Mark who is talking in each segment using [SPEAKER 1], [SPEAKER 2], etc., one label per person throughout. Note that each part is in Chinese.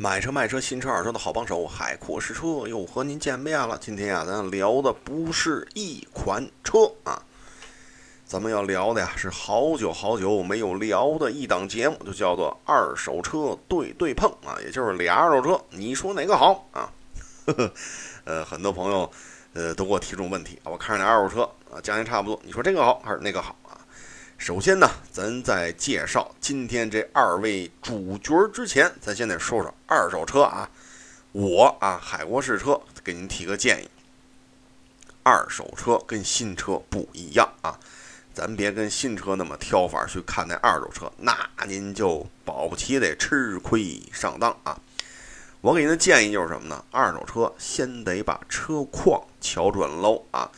[SPEAKER 1] 买车卖车，新车二手车的好帮手，海阔试车又和您见面了。今天呀，咱聊的不是一款车啊，咱们要聊的呀是好久好久没有聊的一档节目，就叫做二手车对对碰啊，也就是俩二手车，你说哪个好啊？呵呵，呃，很多朋友呃都给我提这种问题啊，我看着俩二手车啊，价钱差不多，你说这个好还是那个好？首先呢，咱在介绍今天这二位主角之前，咱先得说说二手车啊。我啊，海国试车给您提个建议：二手车跟新车不一样啊，咱别跟新车那么挑法去看待二手车，那您就保不齐得吃亏上当啊。我给您的建议就是什么呢？二手车先得把车况瞧准喽啊。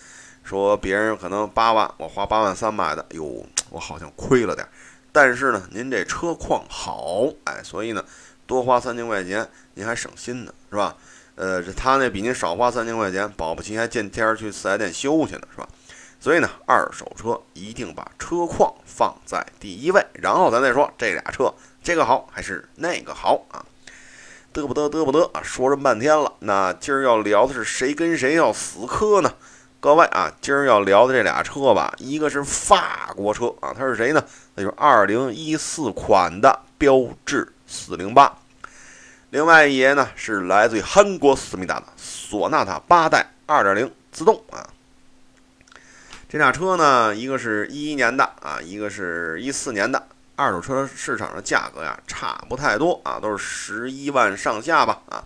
[SPEAKER 1] 说别人可能八万，我花八万三买的，哟。我好像亏了点，但是呢，您这车况好，哎，所以呢，多花三千块钱，您还省心呢，是吧？呃，他那比您少花三千块钱，保不齐还见天儿去四 S 店修去呢，是吧？所以呢，二手车一定把车况放在第一位，然后咱再说这俩车，这个好还是那个好啊？得不得得不得啊？说这么半天了，那今儿要聊的是谁跟谁要死磕呢？各位啊，今儿要聊的这俩车吧，一个是法国车啊，它是谁呢？那就是2014款的标致408。另外一爷呢是来自于韩国思密达的索纳塔八代2.0自动啊。这俩车呢，一个是一一年的啊，一个是一四年的。二手车市场的价格呀，差不太多啊，都是十一万上下吧啊。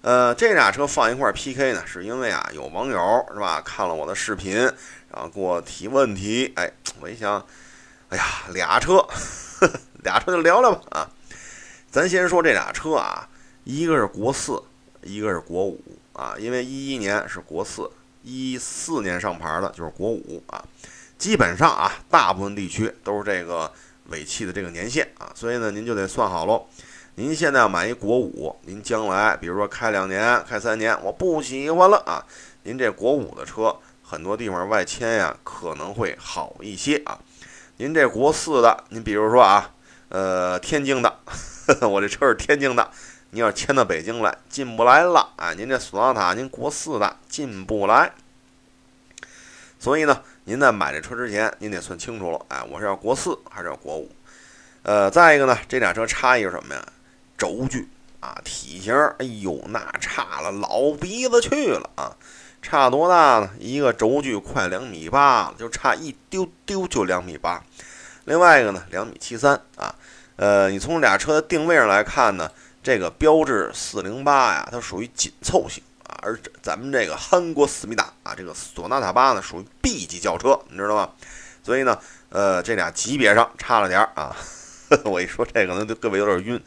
[SPEAKER 1] 呃，这俩车放一块 PK 呢，是因为啊，有网友是吧，看了我的视频，然后给我提问题。哎，我一想，哎呀，俩车，俩车就聊聊吧啊。咱先说这俩车啊，一个是国四，一个是国五啊。因为一一年是国四，一四年上牌的就是国五啊。基本上啊，大部分地区都是这个尾气的这个年限啊，所以呢，您就得算好喽。您现在要买一国五，您将来比如说开两年、开三年，我不喜欢了啊！您这国五的车很多地方外迁呀可能会好一些啊。您这国四的，您比如说啊，呃，天津的，我这车是天津的，您要迁到北京来，进不来了啊！您这索纳塔，您国四的进不来，所以呢，您在买这车之前，您得算清楚了，哎，我是要国四还是要国五？呃，再一个呢，这俩车差异是什么呀？轴距啊，体型，哎呦，那差了老鼻子去了啊！差多大呢？一个轴距快两米八了，就差一丢丢就两米八。另外一个呢，两米七三啊。呃，你从俩车的定位上来看呢，这个标致四零八呀，它属于紧凑型啊，而咱们这个韩国思密达啊，这个索纳塔八呢，属于 B 级轿车，你知道吗？所以呢，呃，这俩级别上差了点儿啊。我一说这个呢，就各位有点晕。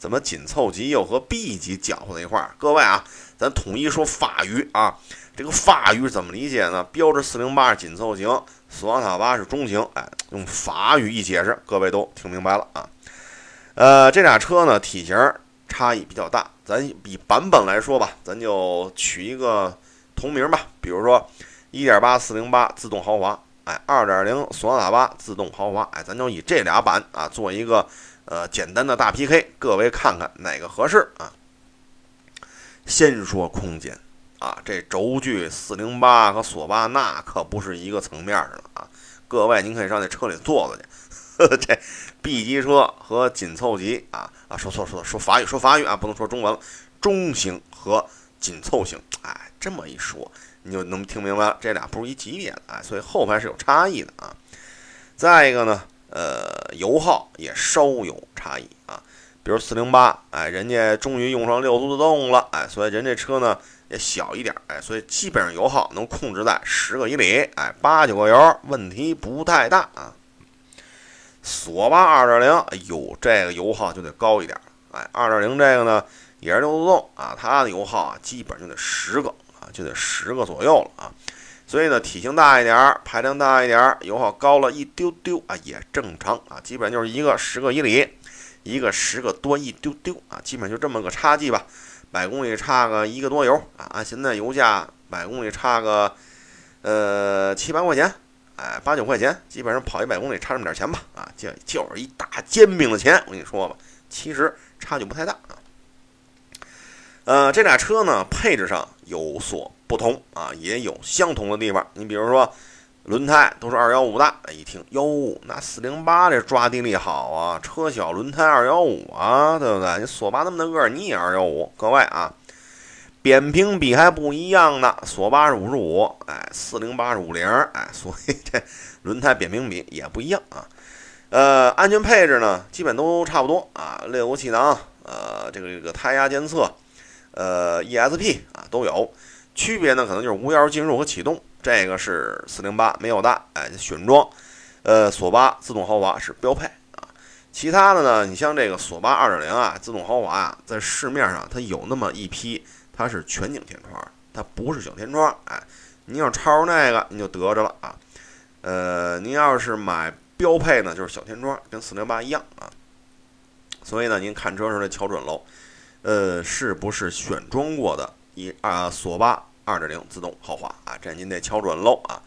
[SPEAKER 1] 怎么紧凑级又和 B 级搅和在一块儿？各位啊，咱统一说法语啊。这个法语怎么理解呢？标致四零八是紧凑型，索纳塔八是中型。哎，用法语一解释，各位都听明白了啊。呃，这俩车呢体型差异比较大，咱以版本来说吧，咱就取一个同名吧。比如说1.8四零八自动豪华，哎，2.0索纳塔八自动豪华，哎，咱就以这俩版啊做一个。呃，简单的大 PK，各位看看哪个合适啊？先说空间啊，这轴距四零八和索八那可不是一个层面上的啊。各位，您可以上那车里坐坐去。这 B 级车和紧凑级啊啊，说错说错，说法语说法语啊，不能说中文了。中型和紧凑型，哎，这么一说，你就能听明白了，这俩不是一级别的哎，所以后排是有差异的啊。再一个呢？呃，油耗也稍有差异啊，比如四零八，哎，人家终于用上六速自动了，哎，所以人这车呢也小一点，哎，所以基本上油耗能控制在十个以里，哎，八九个油问题不太大啊。索八二点零，哎呦，这个油耗就得高一点，哎，二点零这个呢也是六速自动啊，它的油耗啊基本就得十个啊，就得十个左右了啊。所以呢，体型大一点儿，排量大一点儿，油耗高了一丢丢啊，也正常啊。基本就是一个十个以里，一个十个多一丢丢啊，基本就这么个差距吧。百公里差个一个多油啊，按现在油价，百公里差个呃七八块钱，哎八九块钱，基本上跑一百公里差这么点钱吧啊，就就是一大煎饼的钱。我跟你说吧，其实差距不太大啊。呃，这俩车呢配置上有所不同啊，也有相同的地方。你比如说，轮胎都是二幺五的，一听哟，那四零八这抓地力好啊，车小轮胎二幺五啊，对不对？你索八那么大个儿，你也二幺五。各位啊，扁平比还不一样呢，索八是五十五，哎，四零八是五零，哎，所以这轮胎扁平比也不一样啊。呃，安全配置呢，基本都差不多啊，猎物气囊，呃，这个这个胎压监测。呃，ESP 啊都有，区别呢可能就是无钥匙进入和启动，这个是四零八没有的，哎，选装。呃，索八自动豪华是标配啊，其他的呢，你像这个索八二点零啊，自动豪华啊，在市面上它有那么一批，它是全景天窗，它不是小天窗，哎，你要抄那个你就得着了啊。呃，您要是买标配呢，就是小天窗，跟四零八一样啊。所以呢，您看车时候得瞧准喽。呃，是不是选装过的一啊索八二点零自动豪华啊？这您得瞧准喽啊！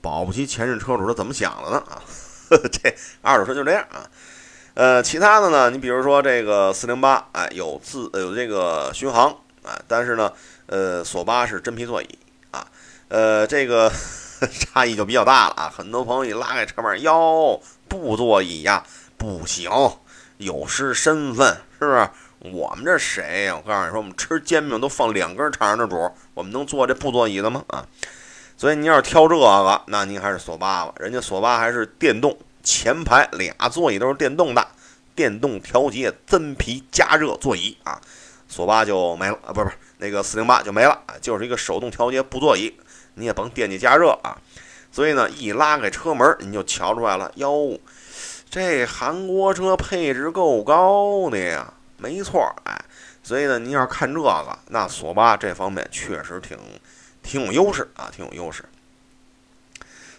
[SPEAKER 1] 保不齐前任车主他怎么想的呢啊？这二手车就这样啊。呃，其他的呢，你比如说这个四零八，哎，有自有这个巡航啊，但是呢，呃，索八是真皮座椅啊，呃，这个 差异就比较大了啊。很多朋友一拉开车门，哟，布座椅呀，不行，有失身份，是不是？我们这谁呀？我告诉你说，我们吃煎饼都放两根肠的主，我们能坐这布座椅的吗？啊，所以你要是挑这个，那您还是索八吧。人家索八还是电动，前排俩座椅都是电动的，电动调节真皮加热座椅啊。索八就没了啊，不是不是，那个四零八就没了，就是一个手动调节布座椅，你也甭惦记加热啊。所以呢，一拉开车门，你就瞧出来了，哟，这韩国车配置够高的呀。没错，哎，所以呢，您要看这个，那索八这方面确实挺挺有优势啊，挺有优势。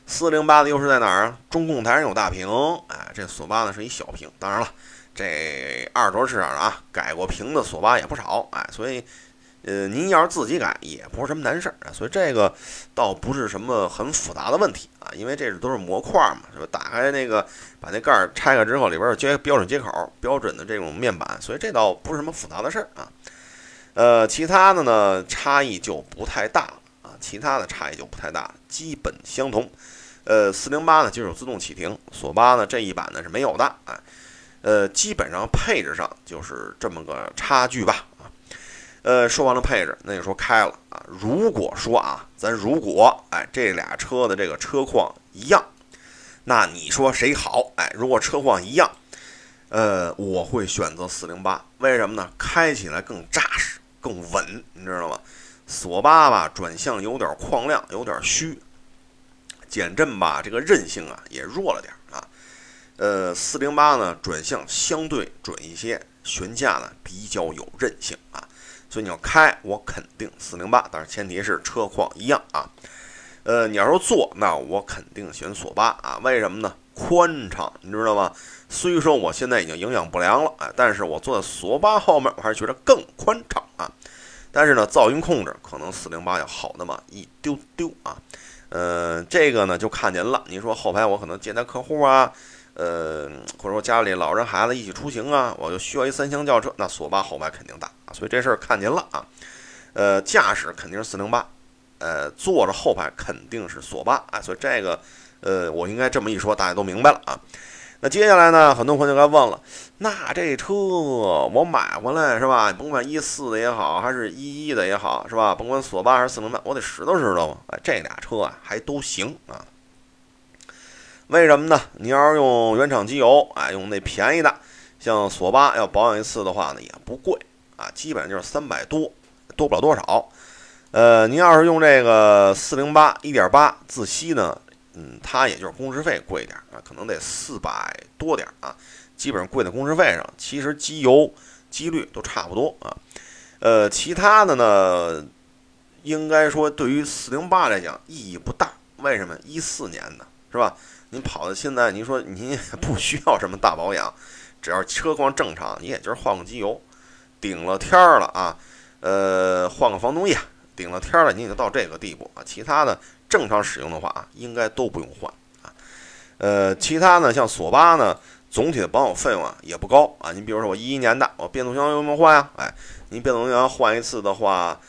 [SPEAKER 1] 四零八的优势在哪儿啊？中控台上有大屏，哎，这索八呢是一小屏。当然了，这二手市场上啊，改过屏的索八也不少，哎，所以。呃，您要是自己改也不是什么难事儿啊，所以这个倒不是什么很复杂的问题啊，因为这是都是模块嘛，是吧？打开那个，把那盖儿拆开之后，里边有接标准接口，标准的这种面板，所以这倒不是什么复杂的事儿啊。呃，其他的呢，差异就不太大了啊，其他的差异就不太大，基本相同。呃，四零八呢就有自动启停，索八呢这一版呢是没有的啊。呃，基本上配置上就是这么个差距吧。呃，说完了配置，那就说开了啊。如果说啊，咱如果哎这俩车的这个车况一样，那你说谁好？哎，如果车况一样，呃，我会选择四零八。为什么呢？开起来更扎实、更稳，你知道吗？索八吧，转向有点旷亮，有点虚；减震吧，这个韧性啊也弱了点啊。呃，四零八呢，转向相对准一些，悬架呢比较有韧性啊。所以你要开，我肯定四零八，但是前提是车况一样啊。呃，你要说坐，那我肯定选索八啊。为什么呢？宽敞，你知道吗？虽说我现在已经营养不良了，啊，但是我坐在索八后面，我还是觉得更宽敞啊。但是呢，噪音控制可能四零八要好那么一丢丢啊。呃，这个呢就看您了。你说后排我可能接待客户啊。呃，或者说家里老人孩子一起出行啊，我就需要一三厢轿车，那索八后排肯定大，所以这事儿看您了啊。呃，驾驶肯定是四零八，呃，坐着后排肯定是索八啊，所以这个呃，我应该这么一说，大家都明白了啊。那接下来呢，很多朋友该问了，那这车我买回来是吧？甭管一四的也好，还是一一的也好，是吧？甭管索八还是四零八，我得拾掇拾掇嘛。哎，这俩车啊还都行啊。为什么呢？你要是用原厂机油，哎，用那便宜的，像索八要保养一次的话呢，也不贵啊，基本上就是三百多，多不了多少。呃，您要是用这个四零八一点八自吸呢，嗯，它也就是工时费贵一点啊，可能得四百多点啊，基本上贵在工时费上。其实机油、机滤都差不多啊。呃，其他的呢，应该说对于四零八来讲意义不大。为什么？一四年的是吧？您跑到现在，您说您也不需要什么大保养，只要车况正常，你也就是换个机油，顶了天儿了啊，呃，换个防冻液，顶了天儿了，你也就到这个地步啊。其他的正常使用的话啊，应该都不用换啊。呃，其他呢，像索八呢，总体的保养费用啊也不高啊。你比如说我一一年的，我变速箱有没有换呀？哎，你变速箱换一次的话，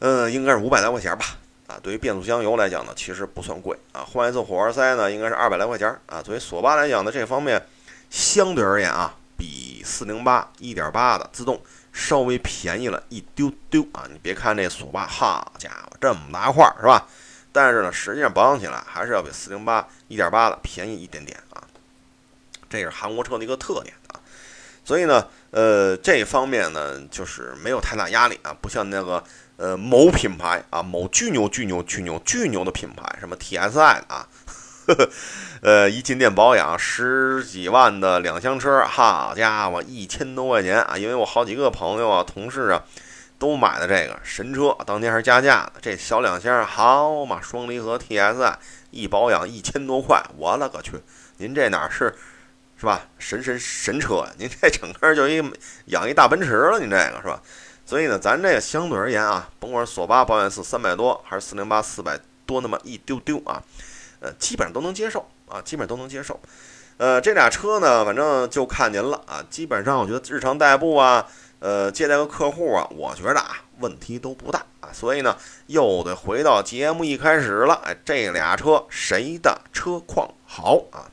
[SPEAKER 1] 嗯，应该是五百来块钱吧。啊，对于变速箱油来讲呢，其实不算贵啊。换一次火花塞呢，应该是二百来块钱啊。作为索八来讲呢，这方面相对而言啊，比四零八一点八的自动稍微便宜了一丢丢啊。你别看这索八，好家伙，这么大块儿是吧？但是呢，实际上保养起来还是要比四零八一点八的便宜一点点啊。这是韩国车的一个特点啊。所以呢，呃，这方面呢，就是没有太大压力啊，不像那个。呃，某品牌啊，某巨牛、巨牛、巨牛、巨牛的品牌，什么 TSI 啊，呵呵，呃，一进店保养十几万的两厢车，好家伙，一千多块钱啊！因为我好几个朋友啊、同事啊，都买的这个神车，当年还加价的。这小两厢好嘛，双离合 TSI 一保养一千多块，我勒个去！您这哪是是吧？神神神车呀！您这整个就一养一大奔驰了，您这个是吧？所以呢，咱这个相对而言啊，甭管是索八保养四三百多，还是四零八四百多那么一丢丢啊，呃，基本上都能接受啊，基本上都能接受。呃，这俩车呢，反正就看您了啊。基本上我觉得日常代步啊，呃，接待个客户啊，我觉得啊，问题都不大啊。所以呢，又得回到节目一开始了，哎，这俩车谁的车况好啊？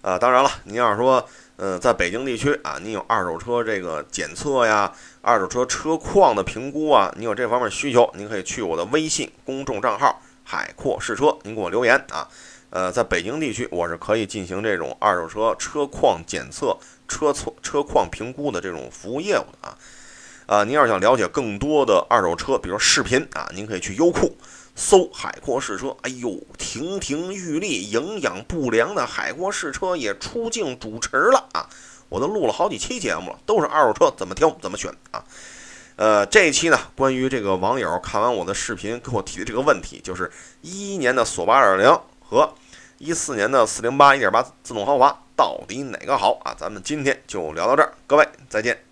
[SPEAKER 1] 啊，当然了，您要是说。呃，在北京地区啊，你有二手车这个检测呀，二手车车况的评估啊，你有这方面需求，您可以去我的微信公众账号“海阔试车”，您给我留言啊。呃，在北京地区，我是可以进行这种二手车车况检测、车错车况评估的这种服务业务的啊。啊，您要是想了解更多的二手车，比如视频啊，您可以去优酷。搜海阔试车，哎呦，亭亭玉立、营养不良的海阔试车也出镜主持了啊！我都录了好几期节目了，都是二手车怎么挑、怎么选啊。呃，这一期呢，关于这个网友看完我的视频给我提的这个问题，就是一一年的索八二零和一四年的四零八一点八自动豪华到底哪个好啊？咱们今天就聊到这儿，各位再见。